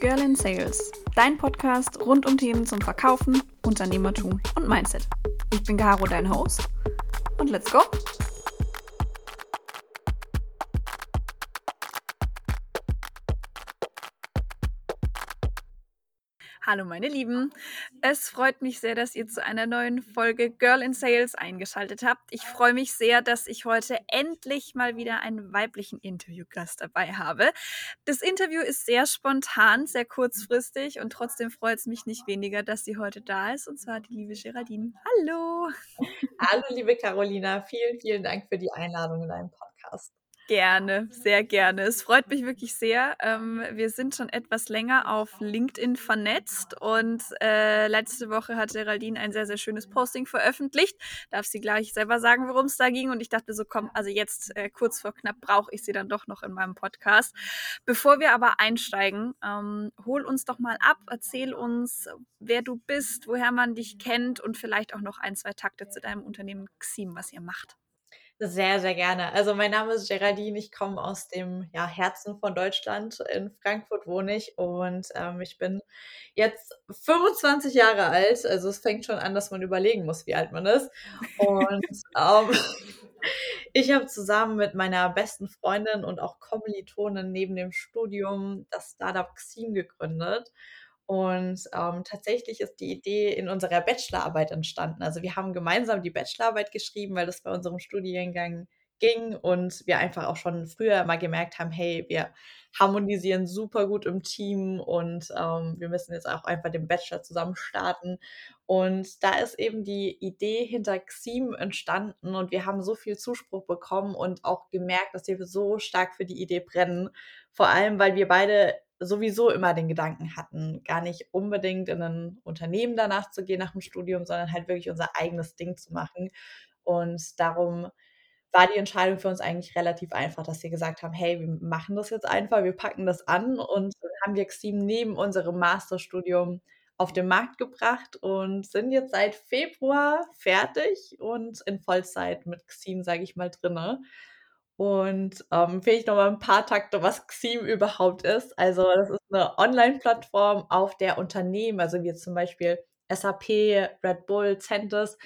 Girl in Sales, dein Podcast rund um Themen zum Verkaufen, Unternehmertum und Mindset. Ich bin Caro, dein Host. Und let's go! Hallo meine Lieben, es freut mich sehr, dass ihr zu einer neuen Folge Girl in Sales eingeschaltet habt. Ich freue mich sehr, dass ich heute endlich mal wieder einen weiblichen Interviewgast dabei habe. Das Interview ist sehr spontan, sehr kurzfristig und trotzdem freut es mich nicht weniger, dass sie heute da ist und zwar die liebe Geraldine. Hallo! Hallo liebe Carolina, vielen, vielen Dank für die Einladung in deinen Podcast. Gerne, sehr gerne. Es freut mich wirklich sehr. Ähm, wir sind schon etwas länger auf LinkedIn vernetzt und äh, letzte Woche hat Geraldine ein sehr, sehr schönes Posting veröffentlicht. Darf sie gleich selber sagen, worum es da ging. Und ich dachte so, komm, also jetzt äh, kurz vor knapp brauche ich sie dann doch noch in meinem Podcast. Bevor wir aber einsteigen, ähm, hol uns doch mal ab, erzähl uns, wer du bist, woher man dich kennt und vielleicht auch noch ein, zwei Takte zu deinem Unternehmen Xim, was ihr macht. Sehr, sehr gerne. Also mein Name ist Geraldine, ich komme aus dem ja, Herzen von Deutschland. In Frankfurt wohne ich und ähm, ich bin jetzt 25 Jahre alt. Also es fängt schon an, dass man überlegen muss, wie alt man ist. Und ähm, ich habe zusammen mit meiner besten Freundin und auch Kommilitonin neben dem Studium das Startup Xim gegründet. Und ähm, tatsächlich ist die Idee in unserer Bachelorarbeit entstanden. Also wir haben gemeinsam die Bachelorarbeit geschrieben, weil das bei unserem Studiengang ging und wir einfach auch schon früher mal gemerkt haben, hey, wir harmonisieren super gut im Team und ähm, wir müssen jetzt auch einfach den Bachelor zusammen starten. Und da ist eben die Idee hinter Xim entstanden und wir haben so viel Zuspruch bekommen und auch gemerkt, dass wir so stark für die Idee brennen. Vor allem, weil wir beide sowieso immer den Gedanken hatten, gar nicht unbedingt in ein Unternehmen danach zu gehen nach dem Studium, sondern halt wirklich unser eigenes Ding zu machen. Und darum war die Entscheidung für uns eigentlich relativ einfach, dass wir gesagt haben, hey, wir machen das jetzt einfach, wir packen das an und haben wir Xim neben unserem Masterstudium auf den Markt gebracht und sind jetzt seit Februar fertig und in Vollzeit mit Xim, sage ich mal, drinne. Und ähm, vielleicht noch mal ein paar Takte, was Xim überhaupt ist. Also das ist eine Online-Plattform, auf der Unternehmen, also wie zum Beispiel SAP, Red Bull, Centis,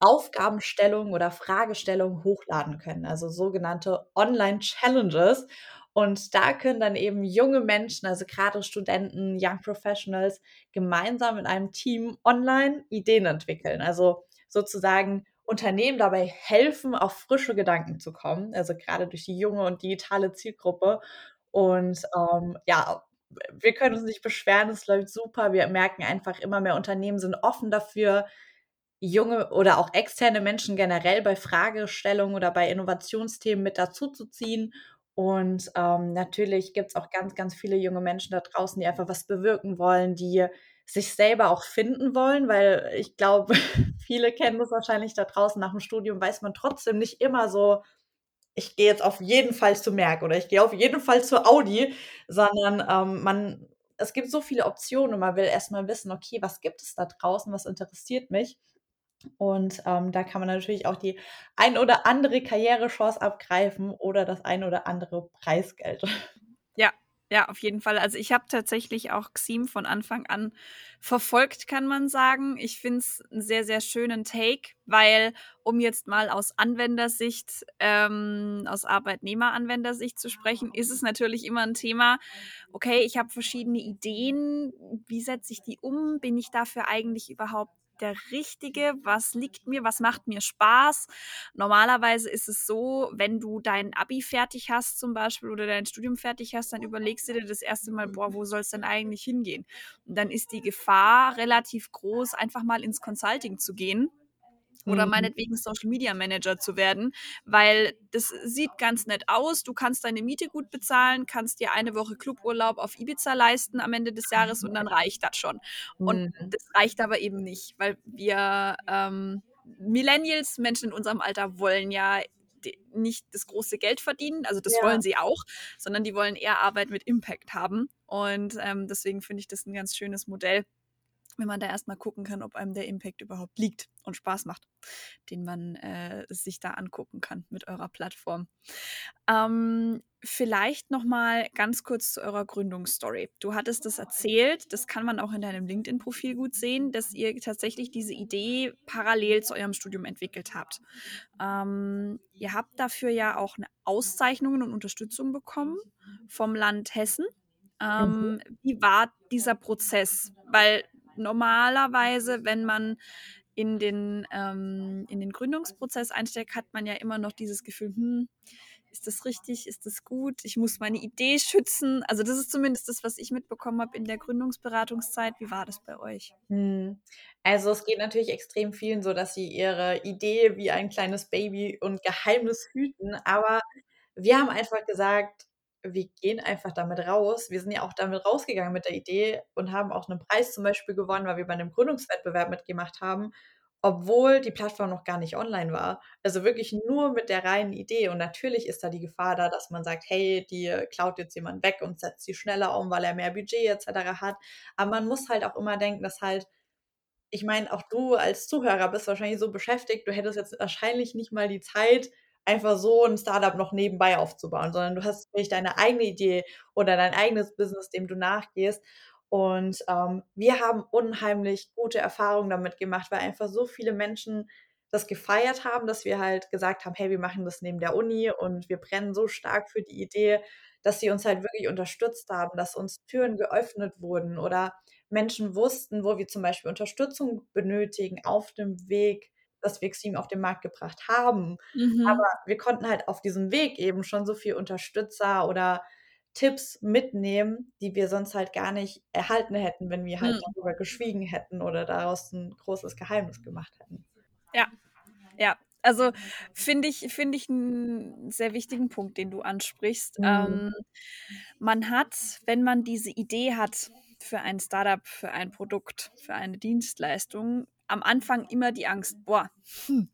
Aufgabenstellungen oder Fragestellungen hochladen können, also sogenannte Online-Challenges. Und da können dann eben junge Menschen, also gerade Studenten, Young Professionals, gemeinsam in einem Team online Ideen entwickeln. Also sozusagen Unternehmen dabei helfen, auf frische Gedanken zu kommen, also gerade durch die junge und digitale Zielgruppe. Und ähm, ja, wir können uns nicht beschweren, es läuft super. Wir merken einfach, immer mehr Unternehmen sind offen dafür, junge oder auch externe Menschen generell bei Fragestellungen oder bei Innovationsthemen mit dazuzuziehen. Und ähm, natürlich gibt es auch ganz, ganz viele junge Menschen da draußen, die einfach was bewirken wollen, die sich selber auch finden wollen, weil ich glaube, viele kennen das wahrscheinlich da draußen nach dem Studium, weiß man trotzdem nicht immer so, ich gehe jetzt auf jeden Fall zu Merck oder ich gehe auf jeden Fall zu Audi, sondern ähm, man, es gibt so viele Optionen und man will erstmal wissen, okay, was gibt es da draußen, was interessiert mich? Und ähm, da kann man natürlich auch die ein oder andere Karrierechance abgreifen oder das ein oder andere Preisgeld. Ja, auf jeden Fall. Also ich habe tatsächlich auch Xim von Anfang an verfolgt, kann man sagen. Ich finde es einen sehr, sehr schönen Take, weil, um jetzt mal aus Anwendersicht, ähm, aus Arbeitnehmeranwendersicht zu sprechen, ist es natürlich immer ein Thema, okay, ich habe verschiedene Ideen, wie setze ich die um? Bin ich dafür eigentlich überhaupt der Richtige? Was liegt mir? Was macht mir Spaß? Normalerweise ist es so, wenn du dein Abi fertig hast zum Beispiel oder dein Studium fertig hast, dann überlegst du dir das erste Mal, boah, wo soll es denn eigentlich hingehen? Und dann ist die Gefahr relativ groß, einfach mal ins Consulting zu gehen oder mhm. meinetwegen Social Media Manager zu werden, weil das sieht ganz nett aus. Du kannst deine Miete gut bezahlen, kannst dir eine Woche Cluburlaub auf Ibiza leisten am Ende des Jahres und dann reicht das schon. Und mhm. das reicht aber eben nicht, weil wir ähm, Millennials, Menschen in unserem Alter, wollen ja nicht das große Geld verdienen, also das ja. wollen sie auch, sondern die wollen eher Arbeit mit Impact haben. Und ähm, deswegen finde ich das ein ganz schönes Modell wenn man da erstmal gucken kann, ob einem der Impact überhaupt liegt und Spaß macht, den man äh, sich da angucken kann mit eurer Plattform. Ähm, vielleicht noch mal ganz kurz zu eurer Gründungsstory. Du hattest das erzählt, das kann man auch in deinem LinkedIn-Profil gut sehen, dass ihr tatsächlich diese Idee parallel zu eurem Studium entwickelt habt. Ähm, ihr habt dafür ja auch eine Auszeichnungen und Unterstützung bekommen vom Land Hessen. Ähm, mhm. Wie war dieser Prozess? Weil normalerweise, wenn man in den, ähm, in den Gründungsprozess einsteigt, hat man ja immer noch dieses Gefühl, hm, ist das richtig, ist das gut, ich muss meine Idee schützen. Also das ist zumindest das, was ich mitbekommen habe in der Gründungsberatungszeit. Wie war das bei euch? Hm. Also es geht natürlich extrem vielen so, dass sie ihre Idee wie ein kleines Baby und Geheimnis hüten, aber wir haben einfach gesagt, wir gehen einfach damit raus. Wir sind ja auch damit rausgegangen mit der Idee und haben auch einen Preis zum Beispiel gewonnen, weil wir bei einem Gründungswettbewerb mitgemacht haben, obwohl die Plattform noch gar nicht online war. Also wirklich nur mit der reinen Idee. Und natürlich ist da die Gefahr da, dass man sagt, hey, die klaut jetzt jemand weg und setzt sie schneller um, weil er mehr Budget etc. hat. Aber man muss halt auch immer denken, dass halt ich meine, auch du als Zuhörer bist wahrscheinlich so beschäftigt, du hättest jetzt wahrscheinlich nicht mal die Zeit, einfach so ein Startup noch nebenbei aufzubauen, sondern du hast wirklich deine eigene Idee oder dein eigenes Business, dem du nachgehst. Und ähm, wir haben unheimlich gute Erfahrungen damit gemacht, weil einfach so viele Menschen das gefeiert haben, dass wir halt gesagt haben, hey, wir machen das neben der Uni und wir brennen so stark für die Idee, dass sie uns halt wirklich unterstützt haben, dass uns Türen geöffnet wurden oder Menschen wussten, wo wir zum Beispiel Unterstützung benötigen auf dem Weg das Vixim auf den Markt gebracht haben. Mhm. Aber wir konnten halt auf diesem Weg eben schon so viel Unterstützer oder Tipps mitnehmen, die wir sonst halt gar nicht erhalten hätten, wenn wir halt mhm. darüber geschwiegen hätten oder daraus ein großes Geheimnis gemacht hätten. Ja, ja. Also finde ich, find ich einen sehr wichtigen Punkt, den du ansprichst. Mhm. Ähm, man hat, wenn man diese Idee hat für ein Startup, für ein Produkt, für eine Dienstleistung, am Anfang immer die Angst, boah, hm,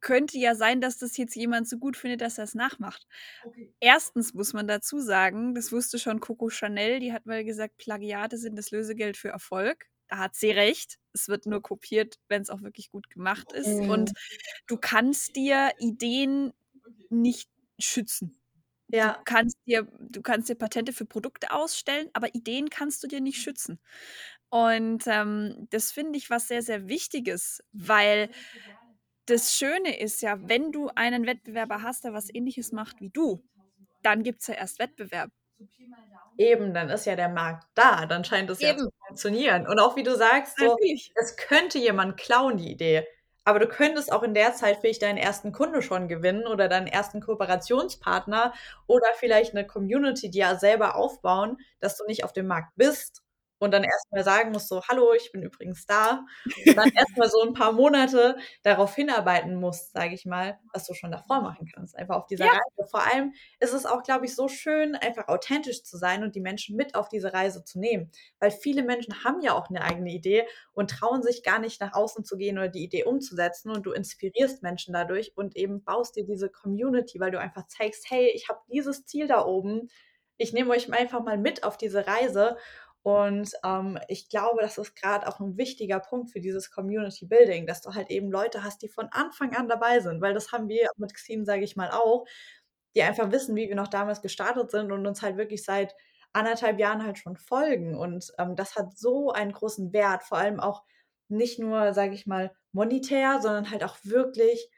könnte ja sein, dass das jetzt jemand so gut findet, dass er es nachmacht. Okay. Erstens muss man dazu sagen, das wusste schon Coco Chanel, die hat mal gesagt, Plagiate sind das Lösegeld für Erfolg. Da hat sie recht. Es wird nur kopiert, wenn es auch wirklich gut gemacht ist. Mhm. Und du kannst dir Ideen nicht schützen. Ja. Du kannst, dir, du kannst dir Patente für Produkte ausstellen, aber Ideen kannst du dir nicht schützen. Und ähm, das finde ich was sehr, sehr Wichtiges, weil das Schöne ist ja, wenn du einen Wettbewerber hast, der was ähnliches macht wie du, dann gibt es ja erst Wettbewerb. Eben, dann ist ja der Markt da, dann scheint es ja zu funktionieren. Und auch wie du sagst, so, es könnte jemand klauen, die Idee. Aber du könntest auch in der Zeit vielleicht deinen ersten Kunde schon gewinnen oder deinen ersten Kooperationspartner oder vielleicht eine Community, die ja selber aufbauen, dass du nicht auf dem Markt bist und dann erstmal sagen musst, so, hallo, ich bin übrigens da. Und dann erstmal so ein paar Monate darauf hinarbeiten musst, sage ich mal, was du schon davor machen kannst. Einfach auf dieser ja. Reise. Vor allem ist es auch, glaube ich, so schön, einfach authentisch zu sein und die Menschen mit auf diese Reise zu nehmen. Weil viele Menschen haben ja auch eine eigene Idee und trauen sich gar nicht nach außen zu gehen oder die Idee umzusetzen. Und du inspirierst Menschen dadurch und eben baust dir diese Community, weil du einfach zeigst, hey, ich habe dieses Ziel da oben. Ich nehme euch einfach mal mit auf diese Reise und ähm, ich glaube, das ist gerade auch ein wichtiger Punkt für dieses Community Building, dass du halt eben Leute hast, die von Anfang an dabei sind, weil das haben wir mit Xim, sage ich mal, auch, die einfach wissen, wie wir noch damals gestartet sind und uns halt wirklich seit anderthalb Jahren halt schon folgen. Und ähm, das hat so einen großen Wert, vor allem auch nicht nur, sage ich mal, monetär, sondern halt auch wirklich,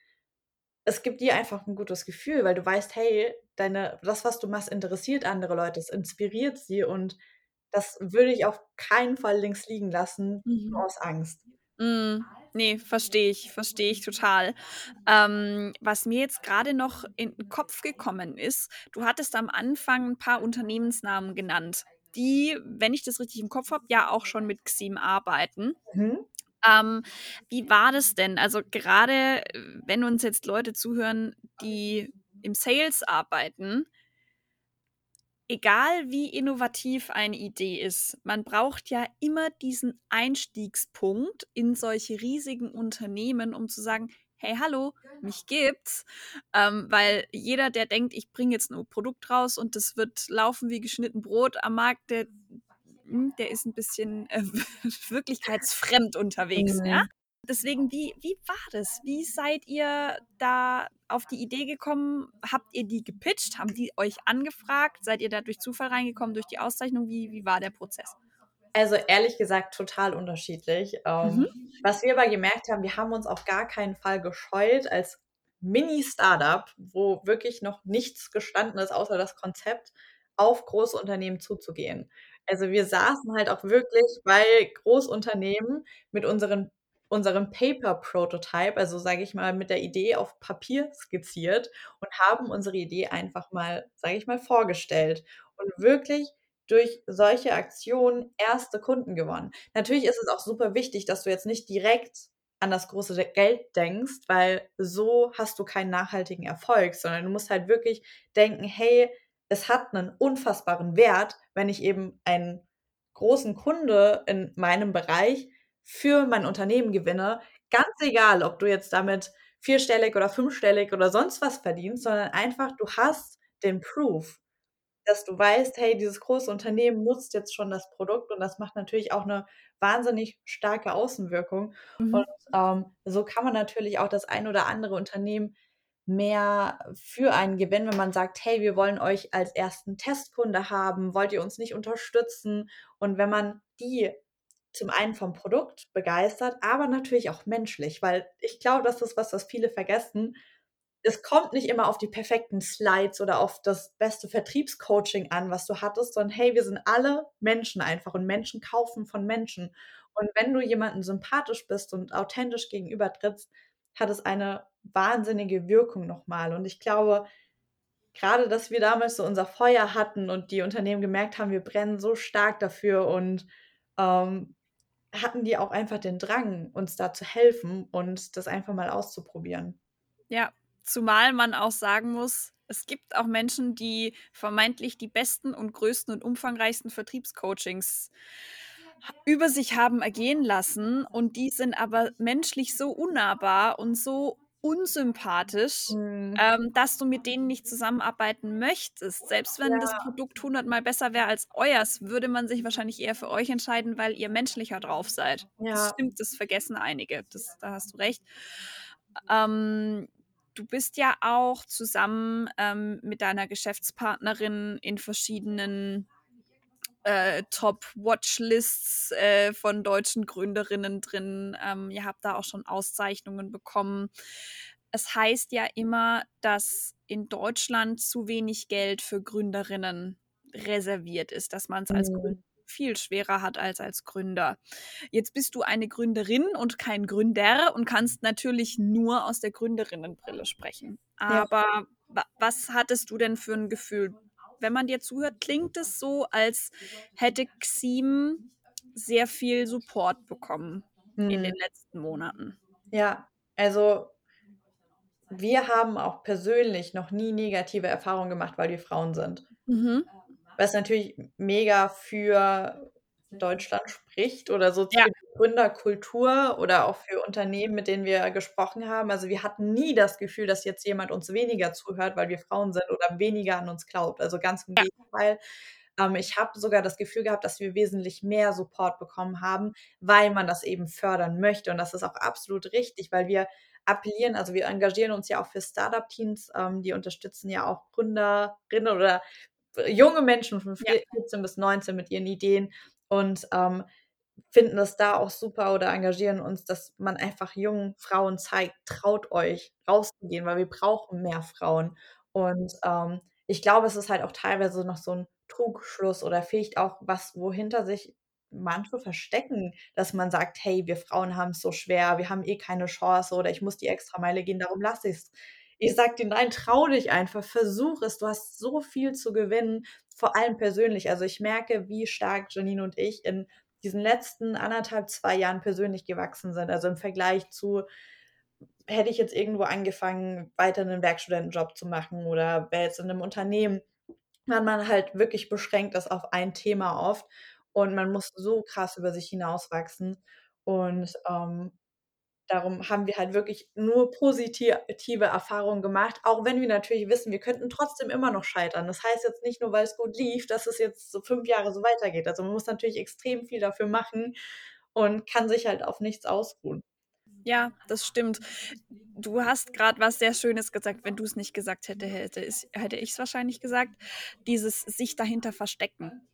es gibt dir einfach ein gutes Gefühl, weil du weißt, hey, deine, das, was du machst, interessiert andere Leute, es inspiriert sie und das würde ich auf keinen Fall links liegen lassen, mhm. aus Angst. Mhm. Nee, verstehe ich, verstehe ich total. Ähm, was mir jetzt gerade noch in den Kopf gekommen ist, du hattest am Anfang ein paar Unternehmensnamen genannt, die, wenn ich das richtig im Kopf habe, ja auch schon mit Xim arbeiten. Mhm. Ähm, wie war das denn? Also gerade wenn uns jetzt Leute zuhören, die im Sales arbeiten, egal wie innovativ eine Idee ist, man braucht ja immer diesen Einstiegspunkt in solche riesigen Unternehmen, um zu sagen, hey, hallo, mich gibt's. Ähm, weil jeder, der denkt, ich bringe jetzt ein Produkt raus und das wird laufen wie geschnitten Brot am Markt, der hm, der ist ein bisschen, äh, wirklichkeitsfremd unterwegs, ja? Deswegen, wie wie war das? Wie seid ihr da auf die Idee gekommen? Habt ihr die gepitcht? Haben die euch angefragt? Seid ihr da durch Zufall reingekommen, durch die Auszeichnung? Wie wie war der Prozess? Also, ehrlich gesagt total unterschiedlich. Ähm, Mhm. was wir aber gemerkt haben, wir haben uns auf gar keinen Fall gescheut, als Mini-Startup, wo wirklich noch nichts gestanden ist, außer das Konzept, auf Großunternehmen zuzugehen. Also, wir saßen halt auch wirklich bei Großunternehmen mit unseren unserem Paper-Prototype, also, sage ich mal, mit der Idee auf Papier skizziert und haben unsere Idee einfach mal, sage ich mal, vorgestellt und wirklich durch solche Aktionen erste Kunden gewonnen. Natürlich ist es auch super wichtig, dass du jetzt nicht direkt an das große Geld denkst, weil so hast du keinen nachhaltigen Erfolg, sondern du musst halt wirklich denken: „Hey, es hat 'nen unfassbaren Wert, wenn ich eben einen großen Kunde in meinem Bereich für mein Unternehmen gewinne.“ Ganz egal, ob du jetzt damit vierstellig oder fünfstellig oder sonst was verdienst, sondern einfach, du hast den Proof, dass du weißt: „Hey, dieses große Unternehmen nutzt jetzt schon das Produkt“, und das macht natürlich auch 'ne wahnsinnig starke Außenwirkung. Und, Mhm. ähm, so kann man natürlich auch das ein oder andere Unternehmen mehr für einen gewinnen, wenn man sagt: „Hey, wir wollen euch als 1. Testkunde haben. Wollt ihr uns nicht unterstützen?“ Und wenn man die zum einen vom Produkt begeistert, aber natürlich auch menschlich, weil ich glaube, das ist was, was viele vergessen. Es kommt nicht immer auf die perfekten Slides oder auf das beste Vertriebscoaching an, was du hattest, sondern hey, wir sind alle Menschen einfach und Menschen kaufen von Menschen. Und wenn du jemanden sympathisch bist und authentisch gegenübertrittst, hat es eine wahnsinnige Wirkung noch mal. Und ich glaube, grade, dass wir damals so unser Feuer hatten und die Unternehmen gemerkt haben, wir brennen so stark dafür und, ähm, hatten die auch einfach den Drang, uns da zu helfen und das einfach mal auszuprobieren. Ja, zumal man auch sagen muss, es gibt auch Menschen, die vermeintlich die besten und größten und umfangreichsten Vertriebscoachings über sich haben ergehen lassen und die sind aber menschlich so unnahbar und so unsympathisch, Mhm. ähm, dass du mit denen nicht zusammenarbeiten möchtest. Selbst wenn das Ja. Produkt hundertmal besser wäre als euers, würde man sich wahrscheinlich eher für euch entscheiden, weil ihr menschlicher drauf seid. Das Ja. stimmt, das vergessen einige. Das da hast du recht. Ähm, du bist ja auch zusammen, ähm, mit deiner Geschäftspartnerin in verschiedenen, äh, Top-Watchlists, äh, von deutschen Gründerinnen drin. Ähm, ihr habt da auch schon Auszeichnungen bekommen. Es heißt ja immer, dass in Deutschland zu wenig Geld für Gründerinnen reserviert ist, dass man's als Gründerin Mhm. viel schwerer hat als als Gründer. Jetzt bist du eine Gründerin und kein Gründer und kannst natürlich nur aus der Gründerinnenbrille sprechen. Ja. Aber wa was hattest du denn für 'n Gefühl? Wenn man dir zuhört, klingt es so, als hätte Xeam sehr viel Support bekommen in Mhm. den letzten Monaten. Ja, also wir haben auch persönlich noch nie negative Erfahrungen gemacht, weil wir Frauen sind. Mhm. Was natürlich mega für Deutschland spricht oder so Ja. Gründerkultur oder auch für Unternehmen, mit denen wir gesprochen haben. Also, wir hatten nie das Gefühl, dass jetzt jemand uns weniger zuhört, weil wir Frauen sind oder weniger an uns glaubt. Also, ganz im Ja. Gegenteil. Ähm, ich habe sogar das Gefühl gehabt, dass wir wesentlich mehr Support bekommen haben, weil man das eben fördern möchte. Und das ist auch absolut richtig, weil wir appellieren also, wir engagieren uns ja auch für Start-up-Teams, ähm, die unterstützen ja auch Gründerinnen oder junge Menschen von Ja. vier 14 bis 19 mit ihren Ideen und, ähm, finden das da auch super oder engagieren uns, dass man einfach jungen Frauen zeigt: „Traut euch, rauszugehen, weil wir brauchen mehr Frauen.“ Und, ähm, ich glaube, es ist halt auch teilweise noch so 'n Trugschluss oder vielleicht auch was, wohinter sich manche verstecken, dass man sagt: „Hey, wir Frauen haben's so schwer, wir haben eh keine Chance oder ich muss die Extrameile gehen, darum lasse ich's.“ Ich sage denen: „Nein, trau dich einfach, versuch es. Du hast so viel zu gewinnen“, vor allem persönlich. Also, ich merke, wie stark Janine und ich in diesen letzten 1 1/2, 2 Jahren persönlich gewachsen sind. Also, im Vergleich zu hätte ich jetzt irgendwo angefangen, weiter 'nen Werkstudentenjob zu machen oder wäre jetzt in 'nem Unternehmen, weil man halt wirklich beschränkt ist auf ein Thema oft und man muss so krass über sich hinauswachsen und, ähm darum haben wir halt wirklich nur positive Erfahrungen gemacht, auch wenn wir natürlich wissen, wir könnten trotzdem immer noch scheitern. Das heißt jetzt nicht nur, weil es gut lief, dass es jetzt so 5 Jahre so weitergeht. Also, man muss natürlich extrem viel dafür machen und kann sich halt auf nichts ausruhen. Ja, das stimmt. Du hast grad was sehr Schönes gesagt. Wenn du's nicht gesagt hätte, hätte es hätte ich's wahrscheinlich gesagt. Dieses sich dahinter verstecken.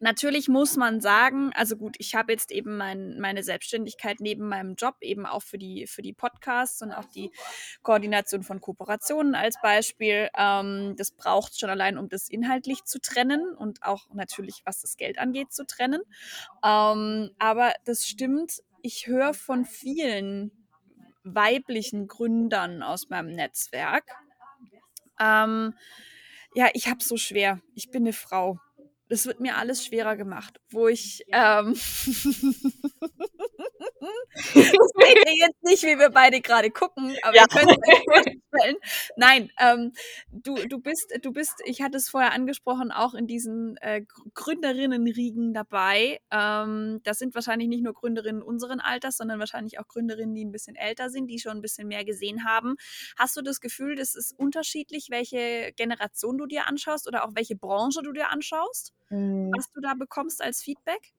Natürlich muss man sagen also gut, ich habe jetzt eben mein meine Selbstständigkeit neben meinem Job eben auch für die für die Podcasts und auch die Koordination von Kooperationen als Beispiel. Ähm, das braucht's schon allein, um das inhaltlich zu trennen und auch natürlich, was das Geld angeht, zu trennen. Ähm, aber das stimmt, ich höre von vielen weiblichen Gründern aus meinem Netzwerk ähm, ja, ich habe so schwer. Ich bin 'ne Frau. Das wird mir alles schwerer gemacht, wo ich, ähm Das seht ihr jetzt nicht, wie wir beide grade gucken, aber Ja. ihr könnt's euch vorstellen. Nein, ähm, du du bist du bist ich hatte es vorher angesprochen, auch in diesen, äh, Gr Gründerinnenriegen dabei. Ähm, das sind wahrscheinlich nicht nur Gründerinnen unseren Alters, sondern wahrscheinlich auch Gründerinnen, die 'n bisschen älter sind, die schon 'n bisschen mehr gesehen haben. Hast du das Gefühl, das ist unterschiedlich, welche Generation du dir anschaust oder auch welche Branche du dir anschaust, Mhm. was du da bekommst als Feedback?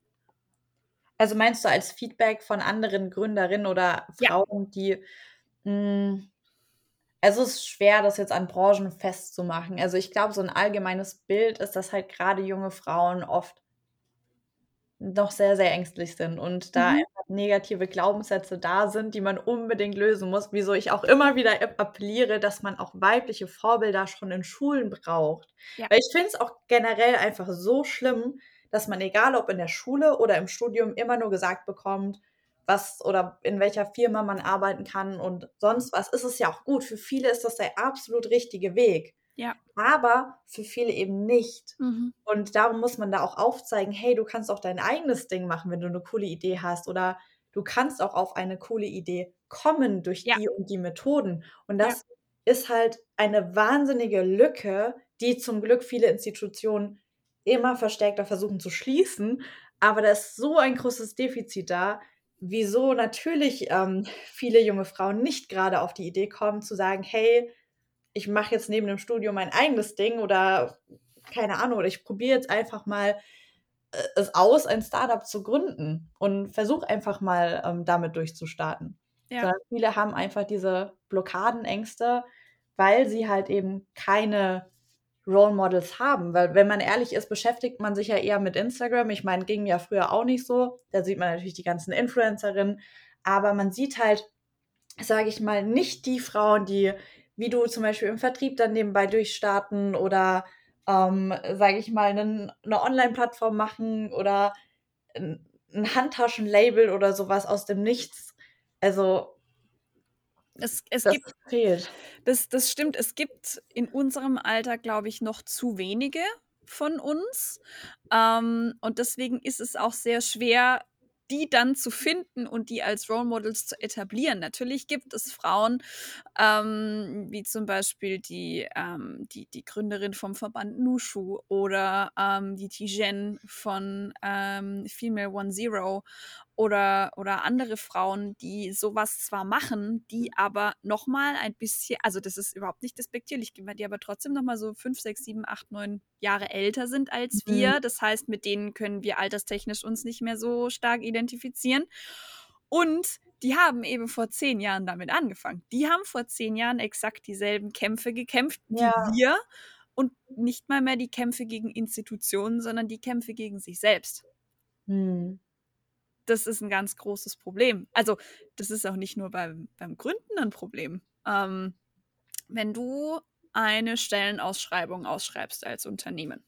Also, meinst du als Feedback von anderen Gründerinnen oder Ja. Frauen, die hm, also, es ist schwer, das jetzt an Branchen festzumachen. Also, ich glaube, so 'n allgemeines Bild ist, dass halt grade junge Frauen oft noch sehr, sehr ängstlich sind und da Mhm. einfach negative Glaubenssätze da sind, die man unbedingt lösen muss, wieso ich auch immer wieder ap appelliere, dass man auch weibliche Vorbilder schon in Schulen braucht. Ja. Weil ich finde es auch generell einfach so schlimm, dass man, egal ob in der Schule oder im Studium, immer nur gesagt bekommt, was oder in welcher Firma man arbeiten kann und sonst was. Ist es ja auch gut. Für viele ist das der absolut richtige Weg, Ja. aber für viele eben nicht. Mhm. Und darum muss man da auch aufzeigen: „Hey, du kannst auch dein eigenes Ding machen, wenn du 'ne coole Idee hast oder du kannst auch auf eine coole Idee kommen durch Ja. die und die Methoden.“ Und Ja. das ist halt eine wahnsinnige Lücke, die zum Glück viele Institutionen immer verstärkter versuchen zu schließen. Aber da ist so ein großes Defizit da, wieso natürlich, ähm, viele junge Frauen nicht grade auf die Idee kommen zu sagen: „Hey, ich mache jetzt neben dem Studium mein eigenes Ding“ oder keine Ahnung, oder „ich probiere jetzt einfach mal, äh, es aus, ein Start-up zu gründen und versuche einfach mal, ähm, damit durchzustarten.“ Ja. Sondern viele haben einfach diese Blockaden, Ängste, weil sie halt eben keine Role Models haben. Weil wenn man ehrlich ist, beschäftigt man sich ja eher mit Instagram. Ich meine, ging ja früher auch nicht so. Da sieht man natürlich die ganzen Influencerinnen, aber man sieht halt, sage ich mal, nicht die Frauen, die wie du zum Beispiel im Vertrieb dann nebenbei durchstarten oder, ähm, sage ich mal, 'nen 'ne Onlineplattform machen oder 'n 'n Handtaschenlabel oder so was aus dem Nichts. Also Es es das gibt fehlt. das das stimmt. Es gibt in unserem Alter, glaube ich, noch zu wenige von uns. Ähm, und deswegen ist es auch sehr schwer, die dann zu finden und die als Role Models zu etablieren. Natürlich gibt es Frauen, ähm, wie zum Beispiel die, ähm die die Gründerin vom Verband Nushu oder, ähm, die Tijen von, ähm, Female One Zero oder oder andere Frauen, die so was zwar machen, die aber noch mal ein bisschen also, das ist überhaupt nicht despektierlich gemeint, die aber trotzdem noch mal so 5, 6, 7, 8, 9 Jahre älter sind als Mhm. wir. Das heißt, mit denen können wir alterstechnisch uns nicht mehr so stark identifizieren. Und die haben eben vor 10 Jahren damit angefangen. Die haben vor 10 Jahren exakt dieselben Kämpfe gekämpft wie Ja. wir und nicht mal mehr die Kämpfe gegen Institutionen, sondern die Kämpfe gegen sich selbst. Mhm. Das ist 'n ganz großes Problem. Also, das ist auch nicht nur beim beim Gründen 'n Problem. Ähm, wenn du eine Stellenausschreibung ausschreibst als Unternehmen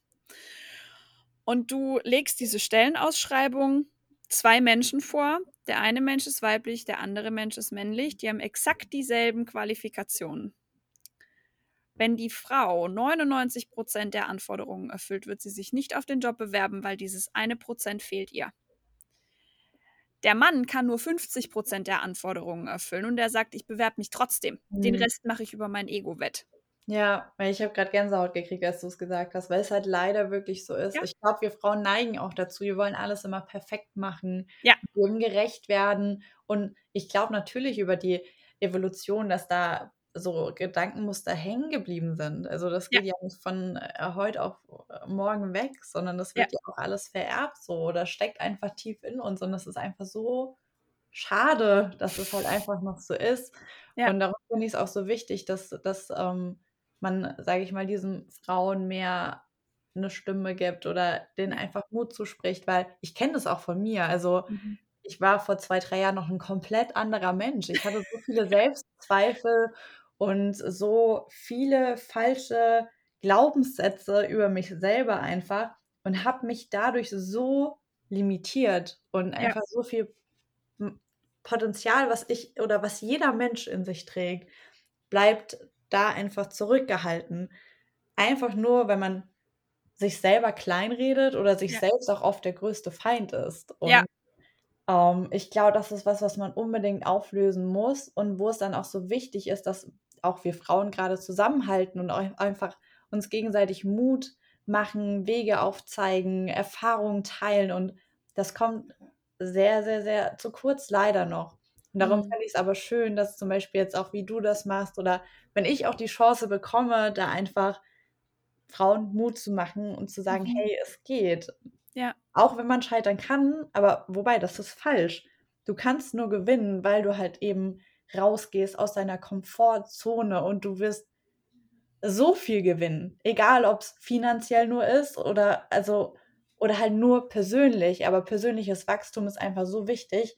und du legst diese Stellenausschreibung 2 Menschen vor. Der eine Mensch ist weiblich, der andere Mensch ist männlich. Die haben exakt dieselben Qualifikationen. Wenn die Frau 99 % der Anforderungen erfüllt, wird sie sich nicht auf den Job bewerben, weil dieses eine Prozent fehlt ihr. Der Mann kann nur 50 % der Anforderungen erfüllen und der sagt: „Ich bewerbe mich trotzdem. Den Mhm. Rest mache ich über mein Ego wett.“ Ja, weil ich habe grad Gänsehaut gekriegt, als du's gesagt hast, weil es halt leider wirklich so ist. Ja. Ich glaube, wir Frauen neigen auch dazu. Wir wollen alles immer perfekt machen, Ja. gerecht werden. Und ich glaube natürlich über die Evolution, dass da so Gedankenmuster hängen geblieben sind. Also, das Ja. geht ja nicht von, äh, heute auf, äh, morgen weg, sondern das Ja. wird ja auch alles vererbt so oder steckt einfach tief in uns. Und das ist einfach so schade, dass es halt einfach noch so ist. Ja. Und darum finde ich's auch so wichtig, dass dass, ähm, man, sage ich mal, diesen Frauen mehr 'ne Stimme gibt oder denen Ja. einfach Mut zuspricht, weil ich kenne das auch von mir. Also, Mhm. ich war vor 2, 3 Jahren noch 'n komplett anderer Mensch. Ich hatte so viele Selbstzweifel und so viele falsche Glaubenssätze über mich selber einfach und habe mich dadurch so limitiert und Ja. einfach so viel Potenzial, was ich oder was jeder Mensch in sich trägt, bleibt da einfach zurückgehalten. Einfach nur, wenn man sich selber kleinredet oder sich Ja. selbst auch oft der größte Feind ist. Ja. Und, ähm, ich glaube, das ist was, was man unbedingt auflösen muss und wo es dann auch so wichtig ist, dass auch wir Frauen grade zusammenhalten und ei einfach uns gegenseitig Mut machen, Wege aufzeigen, Erfahrungen teilen und das kommt sehr, sehr, sehr zu kurz leider noch. Und darum Mhm. fände ich's aber schön, dass zum Beispiel jetzt auch wie du das machst oder wenn ich auch die Chance bekomme, da einfach Frauen Mut zu machen und zu sagen: Mhm. „Hey, es geht.“ Ja. Auch wenn man scheitern kann, aber wobei, das ist falsch. Du kannst nur gewinnen, weil du halt eben rausgehst aus deiner Komfortzone und du wirst so viel gewinnen, egal ob's finanziell nur ist oder also oder halt nur persönlich. Aber persönliches Wachstum ist einfach so wichtig,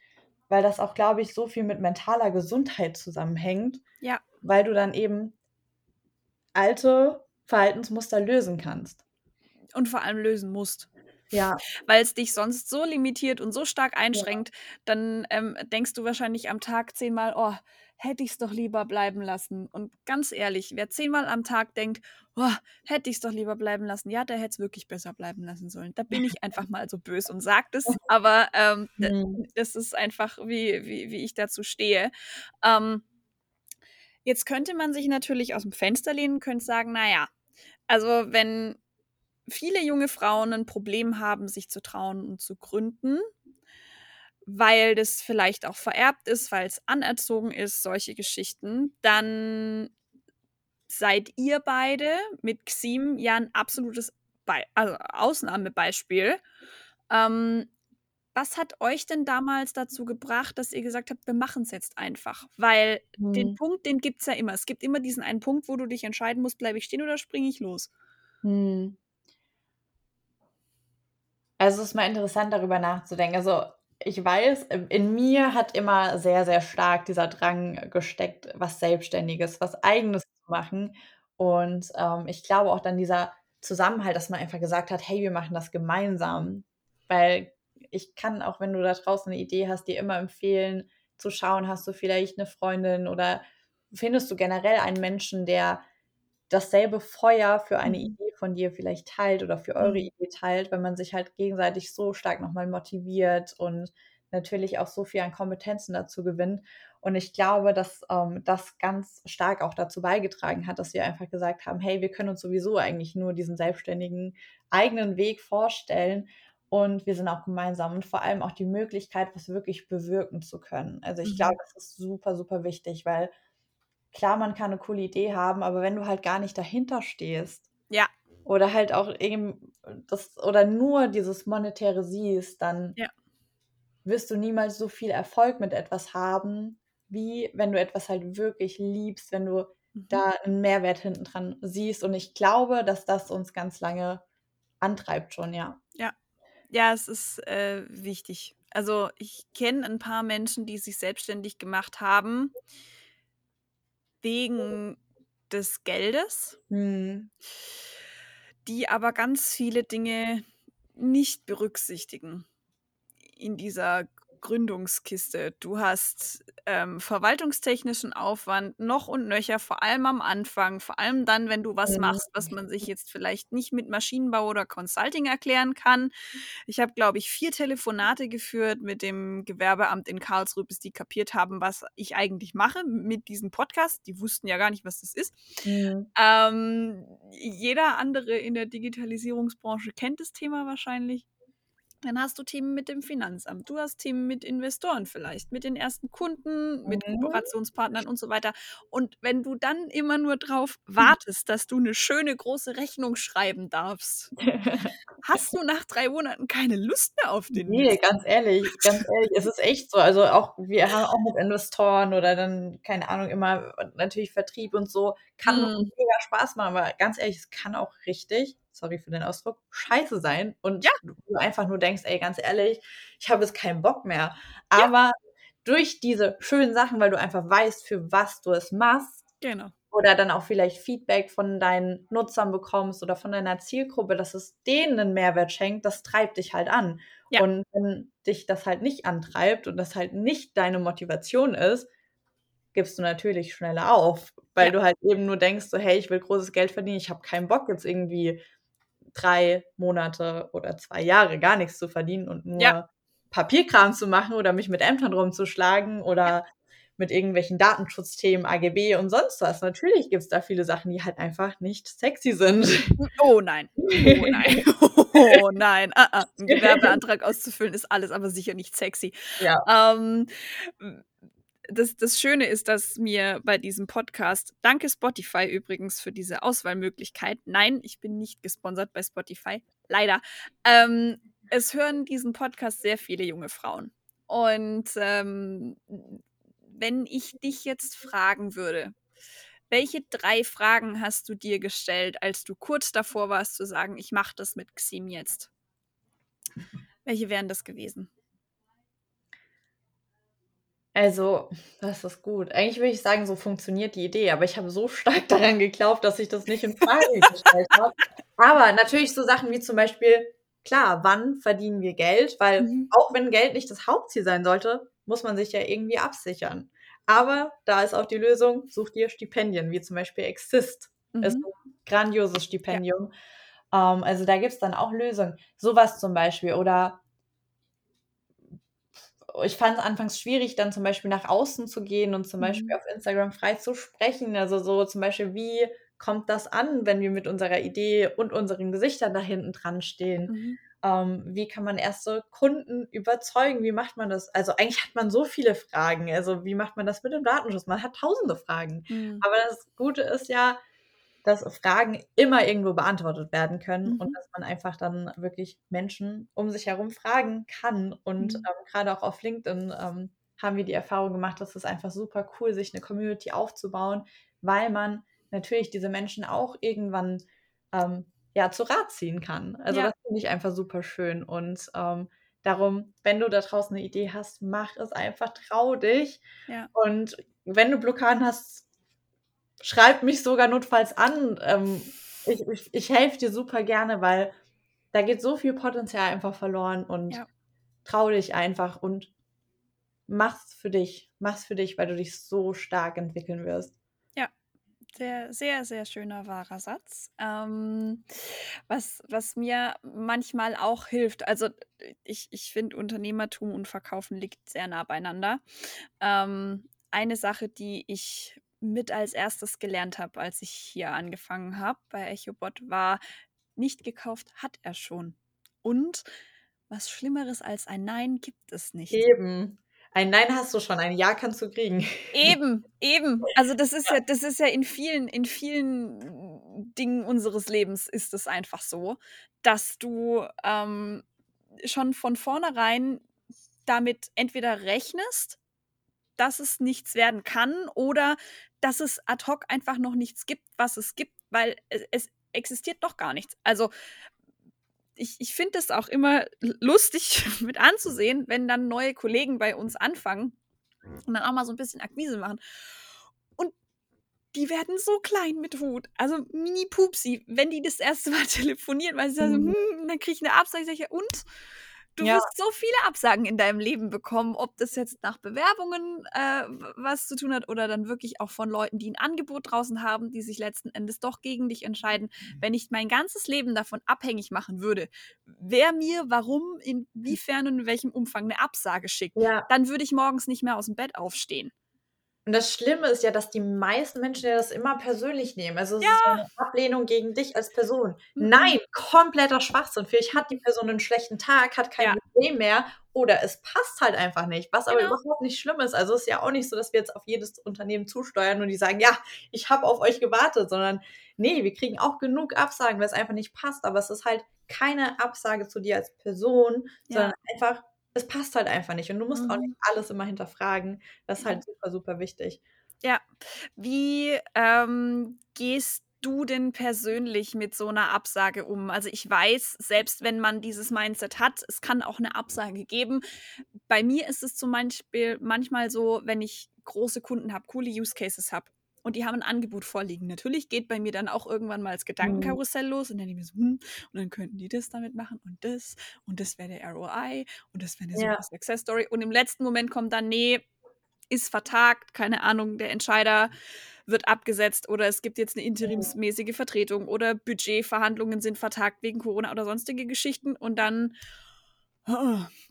weil das auch, glaube ich, so viel mit mentaler Gesundheit zusammenhängt, Ja. weil du dann eben alte Verhaltensmuster lösen kannst. Und vor allem lösen musst. Ja. Weil's dich sonst so limitiert und so stark Ja. einschränkt, dann, ähm, denkst du wahrscheinlich am Tag zehnmal: „Oh, hätte ich's doch lieber bleiben lassen.“ Und ganz ehrlich, wer zehnmal am Tag denkt: „Oh, hätte ich's doch lieber bleiben lassen“, ja, der hätte es wirklich besser bleiben lassen sollen. Da bin ich einfach mal so böse und sage das, aber, ähm, d Mhm. das ist einfach, wie wie wie ich dazu stehe. Ähm jetzt könnte man sich natürlich aus'm Fenster lehnen, könnte sagen: „Na ja, also, wenn viele junge Frauen 'n Problem haben, sich zu trauen und zu gründen, weil das vielleicht auch vererbt ist, weil's anerzogen ist, solche Geschichten, dann seid ihr beide mit Xim ja 'n absolutes Bei also, Ausnahmebeispiel. Ähm, was hat euch denn damals dazu gebracht, dass ihr gesagt habt: „Wir machen's jetzt einfach?“ Weil den Mhm. Punkt, den gibt's ja immer. Es gibt immer diesen einen Punkt, wo du dich entscheiden musst: „Bleibe ich stehen oder springe ich los?“ Mhm. Also, es ist mal interessant, darüber nachzudenken. Also, ich weiß, in in mir hat immer sehr, sehr stark dieser Drang gesteckt, was Selbstständiges, was Eigenes zu machen. Und, ähm, ich glaube auch dann dieser Zusammenhalt, dass man einfach gesagt hat: „Hey, wir machen das gemeinsam.“ Weil ich kann auch, wenn du da draußen 'ne Idee hast, dir immer empfehlen, zu schauen, hast du vielleicht 'ne Freundin oder findest du generell einen Menschen, der dasselbe Feuer für eine Mhm. Idee von dir vielleicht teilt oder für eure Mhm. Idee teilt, wenn man sich halt gegenseitig so stark noch mal motiviert und natürlich auch so viel an Kompetenzen dazu gewinnt. Und ich glaube, dass, ähm, das ganz stark auch dazu beigetragen hat, dass wir einfach gesagt haben: „Hey, wir können uns sowieso eigentlich nur diesen selbstständigen eigenen Weg vorstellen und wir sind auch gemeinsam.“ Und vor allem auch die Möglichkeit, was wirklich bewirken zu können. Also, ich glaube, Mhm. das ist super, super wichtig, weil klar, man kann 'ne coole Idee haben, aber wenn du halt gar nicht dahinter stehst Ja. oder halt auch eben das oder nur dieses Monetäre siehst, dann Ja. wirst du niemals so viel Erfolg mit etwas haben, wie wenn du etwas halt wirklich liebst, wenn du Mhm. da 'n Mehrwert hinten dran siehst. Und ich glaube, dass das uns ganz lange antreibt schon, ja. Ja. Ja, es ist, äh, wichtig. Also, ich kenne 'n paar Menschen, die sich selbstständig gemacht haben wegen des Geldes Mhm. die aber ganz viele Dinge nicht berücksichtigen in dieser Gründungskiste. Du hast ähm, verwaltungstechnischen Aufwand noch und nöcher, vor allem am Anfang, vor allem dann, wenn du was Mhm. machst, was man sich jetzt vielleicht nicht mit Maschinenbau oder Consulting erklären kann. Ich habe, glaube ich, vier Telefonate geführt mit dem Gewerbeamt in Karlsruhe, bis die kapiert haben, was ich eigentlich mache mit diesem Podcast. Die wussten ja gar nicht, was das ist. Mhm. Ähm, jeder andere in der Digitalisierungsbranche kennt das Thema wahrscheinlich. Dann hast du Themen mit dem Finanzamt, du hast Themen mit Investoren vielleicht, mit den ersten Kunden, mit Mhm. Kooperationspartnern und so weiter. Und wenn du dann immer nur drauf wartest, dass du eine schöne große Rechnung schreiben darfst, hast du nach drei Monaten keine Lust mehr auf den Ne, Mist. ganz ehrlich, ganz ehrlich, es ist echt so. Also, auch wir haben auch mit Investoren oder dann, keine Ahnung, immer natürlich Vertrieb und so, kann Mhm. mega Spaß machen, aber ganz ehrlich, es kann auch richtig, sorry für den Ausdruck, scheiße sein und Ja. du einfach nur denkst: „Ey, ganz ehrlich, ich habe jetzt keinen Bock mehr.“ Ja. Aber durch diese schönen Sachen, weil du einfach weißt, für was du es machst Genau. oder dann auch vielleicht Feedback von deinen Nutzern bekommst oder von deiner Zielgruppe, dass es denen 'nen Mehrwert schenkt, das treibt dich halt an. Ja. Und wenn dich das halt nicht antreibt und das halt nicht deine Motivation ist, gibst du natürlich schneller auf, weil Ja. du halt eben nur denkst so: „Hey, ich will großes Geld verdienen. Ich habe keinen Bock, jetzt irgendwie 3 Monate oder 2 Jahre gar nix zu verdienen und nur Ja. Papierkram zu machen oder mich mit Ämtern rumzuschlagen oder mit irgendwelchen Datenschutzthemen, AGB und sonst was.“ Natürlich gibt's da viele Sachen, die halt einfach nicht sexy sind. Oh nein. Oh nein. Oh nein. Ah, ah. 'N Gewerbeantrag auszufüllen ist alles, aber sicher nicht sexy. Ja. Ähm, hm, das das Schöne ist, dass mir bei diesem Podcast danke Spotify übrigens für diese Auswahlmöglichkeit. Nein, ich bin nicht gesponsert bei Spotify, leider. Ähm, es hören diesen Podcast sehr viele junge Frauen. Und, ähm, wenn ich dich jetzt fragen würde: Welche 3 Fragen hast du dir gestellt, als du kurz davor warst zu sagen: „Ich mache das mit Xim jetzt?“ Welche wären das gewesen? Also, das ist gut. Eigentlich würde ich sagen, so funktioniert die Idee, aber ich habe so stark daran geglaubt, dass ich das nicht in Frage gestellt habe. Aber natürlich so Sachen wie zum Beispiel, klar, wann verdienen wir Geld? Weil Mhm. auch wenn Geld nicht das Hauptziel sein sollte, muss man sich ja irgendwie absichern. Aber da ist auch die Lösung, such dir Stipendien, wie zum Beispiel Exist. Ist Mhm. 'n grandioses Stipendium. Ähm, also, da gibt's dann auch Lösungen. So was zum Beispiel oder ich fand's anfangs schwierig, dann zum Beispiel nach außen zu gehen und zum Beispiel Mhm. auf Instagram frei zu sprechen. Also, so zum Beispiel: Wie kommt das an, wenn wir mit unserer Idee und unseren Gesichtern da hinten dran stehen? Mhm. Ähm, wie kann man erste Kunden überzeugen? Wie macht man das? Also, eigentlich hat man so viele Fragen. Also, wie macht man das mit dem Datenschutz? Man hat tausende Fragen. Mhm. Aber das Gute ist ja, dass Fragen immer irgendwo beantwortet werden können und Mhm. dass man einfach dann wirklich Menschen um sich herum fragen kann. Und, Mhm. ähm, grade auch auf LinkedIn, ähm, haben wir die Erfahrung gemacht, das ist einfach super cool, sich 'ne Community aufzubauen, weil man natürlich diese Menschen auch irgendwann, ähm, ja, zu Rat ziehen kann. Also, Ja. das finde ich einfach super schön und, ähm, darum, wenn du da draußen 'ne Idee hast, mach es einfach, trau dich. Ja. Und wenn du Blockaden hast, schreib mich sogar notfalls an. Ähm, ich ich ich helfe dir super gerne, weil da geht so viel Potenzial einfach verloren und Ja. trau dich einfach und mach's für dich. Mach's für dich, weil du dich so stark entwickeln wirst. Ja, sehr, sehr, sehr schöner, wahrer Satz. Ähm, was was mir manchmal auch hilft also, ich ich finde, Unternehmertum und Verkaufen liegt sehr nah beieinander. Ähm, eine Sache, die ich mit als Erstes gelernt habe, als ich hier angefangen habe bei Echobot, war: „Nicht gekauft hat er schon.“ Und was Schlimmeres als ein Nein gibt es nicht. Eben. Ein Nein hast du schon, ein Ja kannst du kriegen. Eben, eben. Also, das ist Ja. das ist ja in vielen in vielen Dingen unseres Lebens ist es einfach so, dass du, ähm, schon von vornherein damit entweder rechnest, dass es nichts werden kann oder dass es ad hoc einfach noch nichts gibt, was es gibt, weil es es existiert noch gar nichts. Also, ich ich finde das auch immer lustig mit anzusehen, wenn dann neue Kollegen bei uns anfangen und dann auch mal so 'n bisschen Akquise machen. Und die werden so klein mit Hut, also mini-pupsi, wenn die das 1. Mal telefonieren, weil sie sagen so: Mhm. „Hm“, dann kriege ich 'ne Absage, sage ich: „Ja und?“ Du Ja. wirst so viele Absagen in deinem Leben bekommen, ob das jetzt nach Bewerbungen, äh, was zu tun hat oder dann wirklich auch von Leuten, die 'n Angebot draußen haben, die sich letzten Endes doch gegen dich entscheiden. Wenn ich mein ganzes Leben davon abhängig machen würde, wer mir warum, inwiefern und in welchem Umfang 'ne Absage schickt, Ja. dann würde ich morgens nicht mehr aus'm Bett aufstehen. Und das Schlimme ist ja, dass die meisten Menschen ja das immer persönlich nehmen. Also, es ist ja Ja. 'ne Ablehnung gegen dich als Person. Mhm. Nein, kompletter Schwachsinn. Vielleicht hat die Person 'nen schlechten Tag, hat kein Ja. Budget mehr oder es passt halt einfach nicht, was aber Genau. überhaupt nicht schlimm ist. Also, es ist ja auch nicht so, dass wir jetzt auf jedes Unternehmen zusteuern und die sagen: „Ja, ich habe auf euch gewartet“, sondern ne, wir kriegen auch genug Absagen, weil's einfach nicht passt, aber es ist halt keine Absage zu dir als Person, sondern Ja. einfach es passt halt einfach nicht und du musst auch nicht Mhm. alles immer hinterfragen. Das ist halt super, super wichtig. Ja. Wie, ähm, gehst du denn persönlich mit so 'ner Absage um? Also, ich weiß, selbst wenn man dieses Mindset hat, es kann auch 'ne Absage geben. Bei mir ist es zum Beispiel manchmal so, wenn ich große Kunden habe, coole Use Cases habe und die haben 'n Angebot vorliegen. Natürlich geht bei mir dann auch irgendwann mal das Mhm. Gedankenkarussell los und dann denke ich mir so: „Hm, und dann könnten die das damit machen und das und das wäre der ROI und das wäre 'ne Ja. super Success Story.“ Und im letzten Moment kommt dann: „Ne, ist vertagt, keine Ahnung, der Entscheider wird abgesetzt oder es gibt jetzt 'ne Mhm. interimsmäßige Vertretung oder Budgetverhandlungen sind vertagt wegen Corona oder sonstige Geschichten.“ Und dann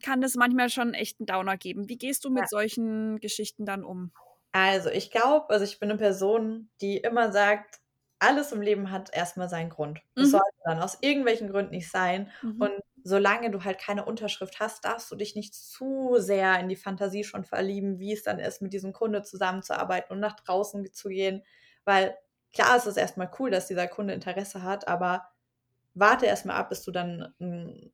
kann das manchmal schon echt 'n Downer geben. Wie gehst du Ja. mit solchen Geschichten dann um? Also, ich glaube also, ich bin 'ne Person, die immer sagt: „Alles im Leben hat erst mal seinen Grund.“ Es Mhm. sollte dann aus irgendwelchen Gründen nicht sein. Mhm. Und solange du halt keine Unterschrift hast, darfst du dich nicht zu sehr in die Fantasie schon verlieben, wie es dann ist, mit diesem Kunde zusammenzuarbeiten und nach draußen zu gehen. Weil klar ist es erst mal cool, dass dieser Kunde Interesse hat, aber warte erst mal ab, bis du dann 'n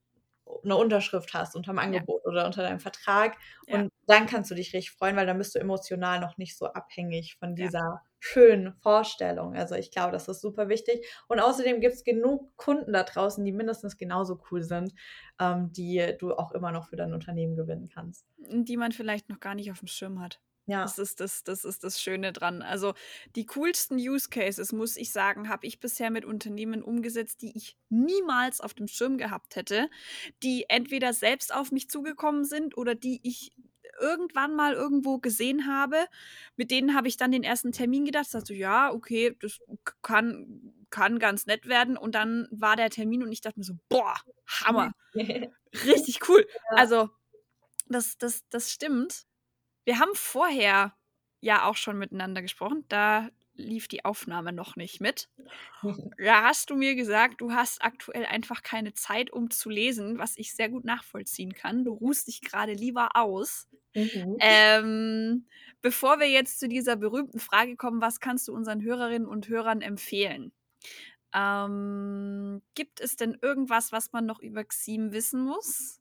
'ne Unterschrift hast unterm Ja. Angebot oder unter deinem Vertrag. Ja. Und dann kannst du dich richtig freuen, weil dann bist du emotional noch nicht so abhängig von Ja. dieser schönen Vorstellung. Also, ich glaube, das ist super wichtig. Und außerdem gibt's genug Kunden da draußen, die mindestens genauso cool sind, ähm, die du auch immer noch für dein Unternehmen gewinnen kannst. Die man vielleicht noch gar nicht auf'm Schirm hat. Das Ja. ist das das ist das Schöne dran. Also, die coolsten Use Cases, muss ich sagen, habe ich bisher mit Unternehmen umgesetzt, die ich niemals auf dem Schirm gehabt hätte, die entweder selbst auf mich zugekommen sind oder die ich irgendwann mal irgendwo gesehen habe. Mit denen habe ich dann den ersten Termin gedacht, dachte „Ja, okay, das kann kann ganz nett werden.“ Und dann war der Termin und ich dachte mir so: „Boah, Hammer, richtig cool.“ Ja. Also, das das das stimmt. Wir haben vorher ja auch schon miteinander gesprochen, da lief die Aufnahme noch nicht mit. Da hast du mir gesagt, du hast aktuell einfach keine Zeit, um zu lesen, was ich sehr gut nachvollziehen kann. Du ruhst dich grade lieber aus. Mhm. Ähm, bevor wir jetzt zu dieser berühmten Frage kommen, was kannst du unseren Hörerinnen und Hörern empfehlen? Ähm, gibt es denn irgendwas, was man noch über Xim wissen muss?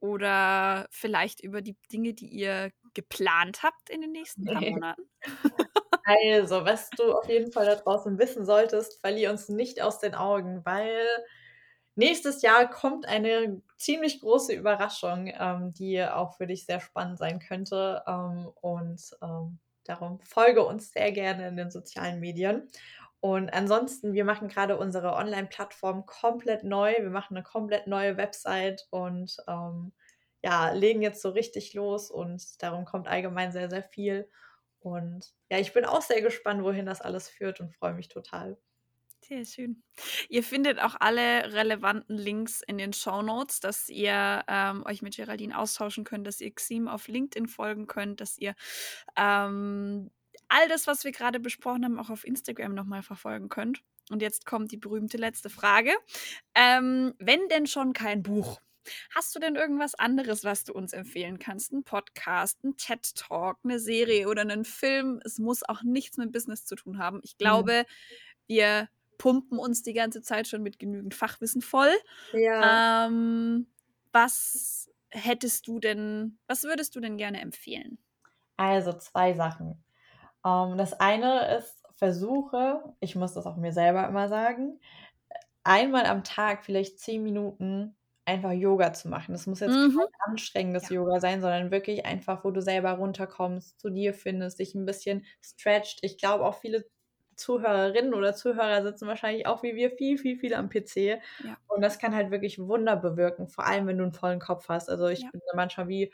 Oder vielleicht über die Dinge, die ihr geplant habt in den nächsten paar Monaten? Also, was du auf jeden Fall da draußen wissen solltest, verlier uns nicht aus den Augen, weil nächstes Jahr kommt eine ziemlich große Überraschung, ähm, die auch für dich sehr spannend sein könnte. Ähm, und, ähm, darum folge uns sehr gerne in den sozialen Medien. Und ansonsten, wir machen grade unsere Onlineplattform komplett neu. Wir machen 'ne komplett neue Website und, ähm, ja, legen jetzt so richtig los und darum kommt allgemein sehr, sehr viel. Und ja, ich bin auch sehr gespannt, wohin das alles führt und freue mich total. Sehr schön. Ihr findet auch alle relevanten Links in den Shownotes, dass ihr, ähm, euch mit Geraldine austauschen könnt, dass ihr Xim auf LinkedIn folgen könnt, dass ihr, ähm, all das, was wir grade besprochen haben, auch auf Instagram noch mal verfolgen könnt. Und jetzt kommt die berühmte letzte Frage. Ähm, wenn denn schon kein Buch, hast du denn irgendwas anderes, was du uns empfehlen kannst? 'N Podcast, 'n TED Talk, 'ne Serie oder 'nen Film? Es muss auch nichts mit Business zu tun haben. Ich Mhm. glaube, wir pumpen uns die ganze Zeit schon mit genügend Fachwissen voll. Ja. Ähm, was hättest du denn was würdest du denn gerne empfehlen? Also, 2 Sachen. Ähm, das eine ist, versuche ich muss das auch mir selber immer sagen, einmal am Tag vielleicht 10 Minuten einfach Yoga zu machen. Das muss jetzt Mhm. kein anstrengendes Ja. Yoga sein, sondern wirklich einfach, wo du selber runterkommst, zu dir findest, dich 'n bisschen stretcht. Ich glaube auch viele Zuhörerinnen oder Zuhörer sitzen wahrscheinlich auch wie wir viel, viel, viel am PC. Ja. Und das kann halt wirklich Wunder bewirken, vor allem wenn du einen vollen Kopf hast. Also ich Ja. bin manchmal wie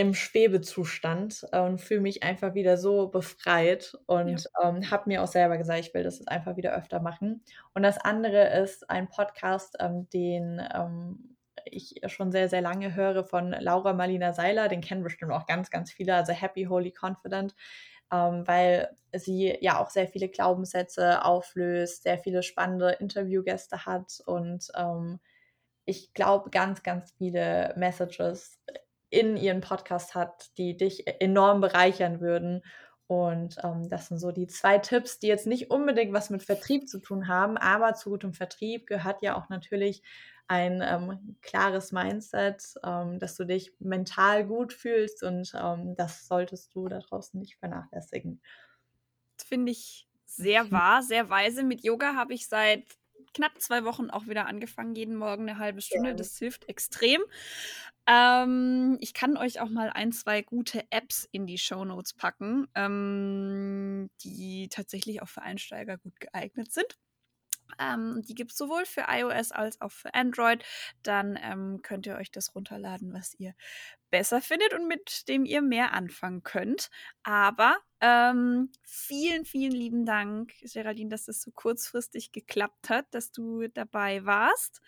im Schwebezustand äh, und fühle mich einfach wieder so befreit und ähm, habe mir auch selber gesagt, ich will das jetzt einfach wieder öfter machen. Und das andere ist ein Podcast, ähm, den ähm, ich schon sehr, sehr lange höre von Laura Marlina Seiler. Den kennen bestimmt auch ganz, ganz viele, also Happy, Holy, Confident, ähm, weil sie ja auch sehr viele Glaubenssätze auflöst, sehr viele spannende Interviewgäste hat und ähm, ich glaube, ganz, ganz viele Messages in ihren Podcast hat, die dich enorm bereichern würden. Und ähm, das sind so die zwei Tipps, die jetzt nicht unbedingt was mit Vertrieb zu tun haben, aber zu gutem Vertrieb gehört ja auch natürlich ein ähm, klares Mindset, ähm, dass du dich mental gut fühlst und ähm, das solltest du da draußen nicht vernachlässigen. Das finde ich sehr wahr, sehr weise. Mit Yoga habe ich seit knapp zwei Wochen auch wieder angefangen, jeden Morgen eine halbe Stunde. Das hilft extrem. Ähm, ich kann euch auch mal ein, zwei gute Apps in die Shownotes packen, ähm, die tatsächlich auch für Einsteiger gut geeignet sind. Ähm, die gibt es sowohl für iOS als auch für Android. Dann ähm, könnt ihr euch das runterladen, was ihr besser findet und mit dem ihr mehr anfangen könnt. Aber ähm, vielen, vielen lieben Dank, Geraldine, dass das so kurzfristig geklappt hat, dass du dabei warst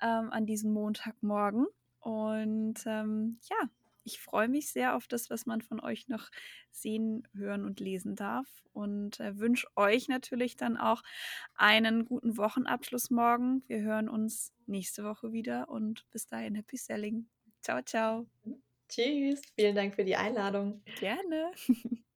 ähm, an diesem Montagmorgen. Und ähm, ja, ich freue mich sehr auf das, was man von euch noch sehen, hören und lesen darf. Und äh, wünsche euch natürlich dann auch einen guten Wochenabschluss morgen. Wir hören uns nächste Woche wieder und bis dahin happy selling. Ciao, ciao. Tschüss, vielen Dank für die Einladung. Gerne.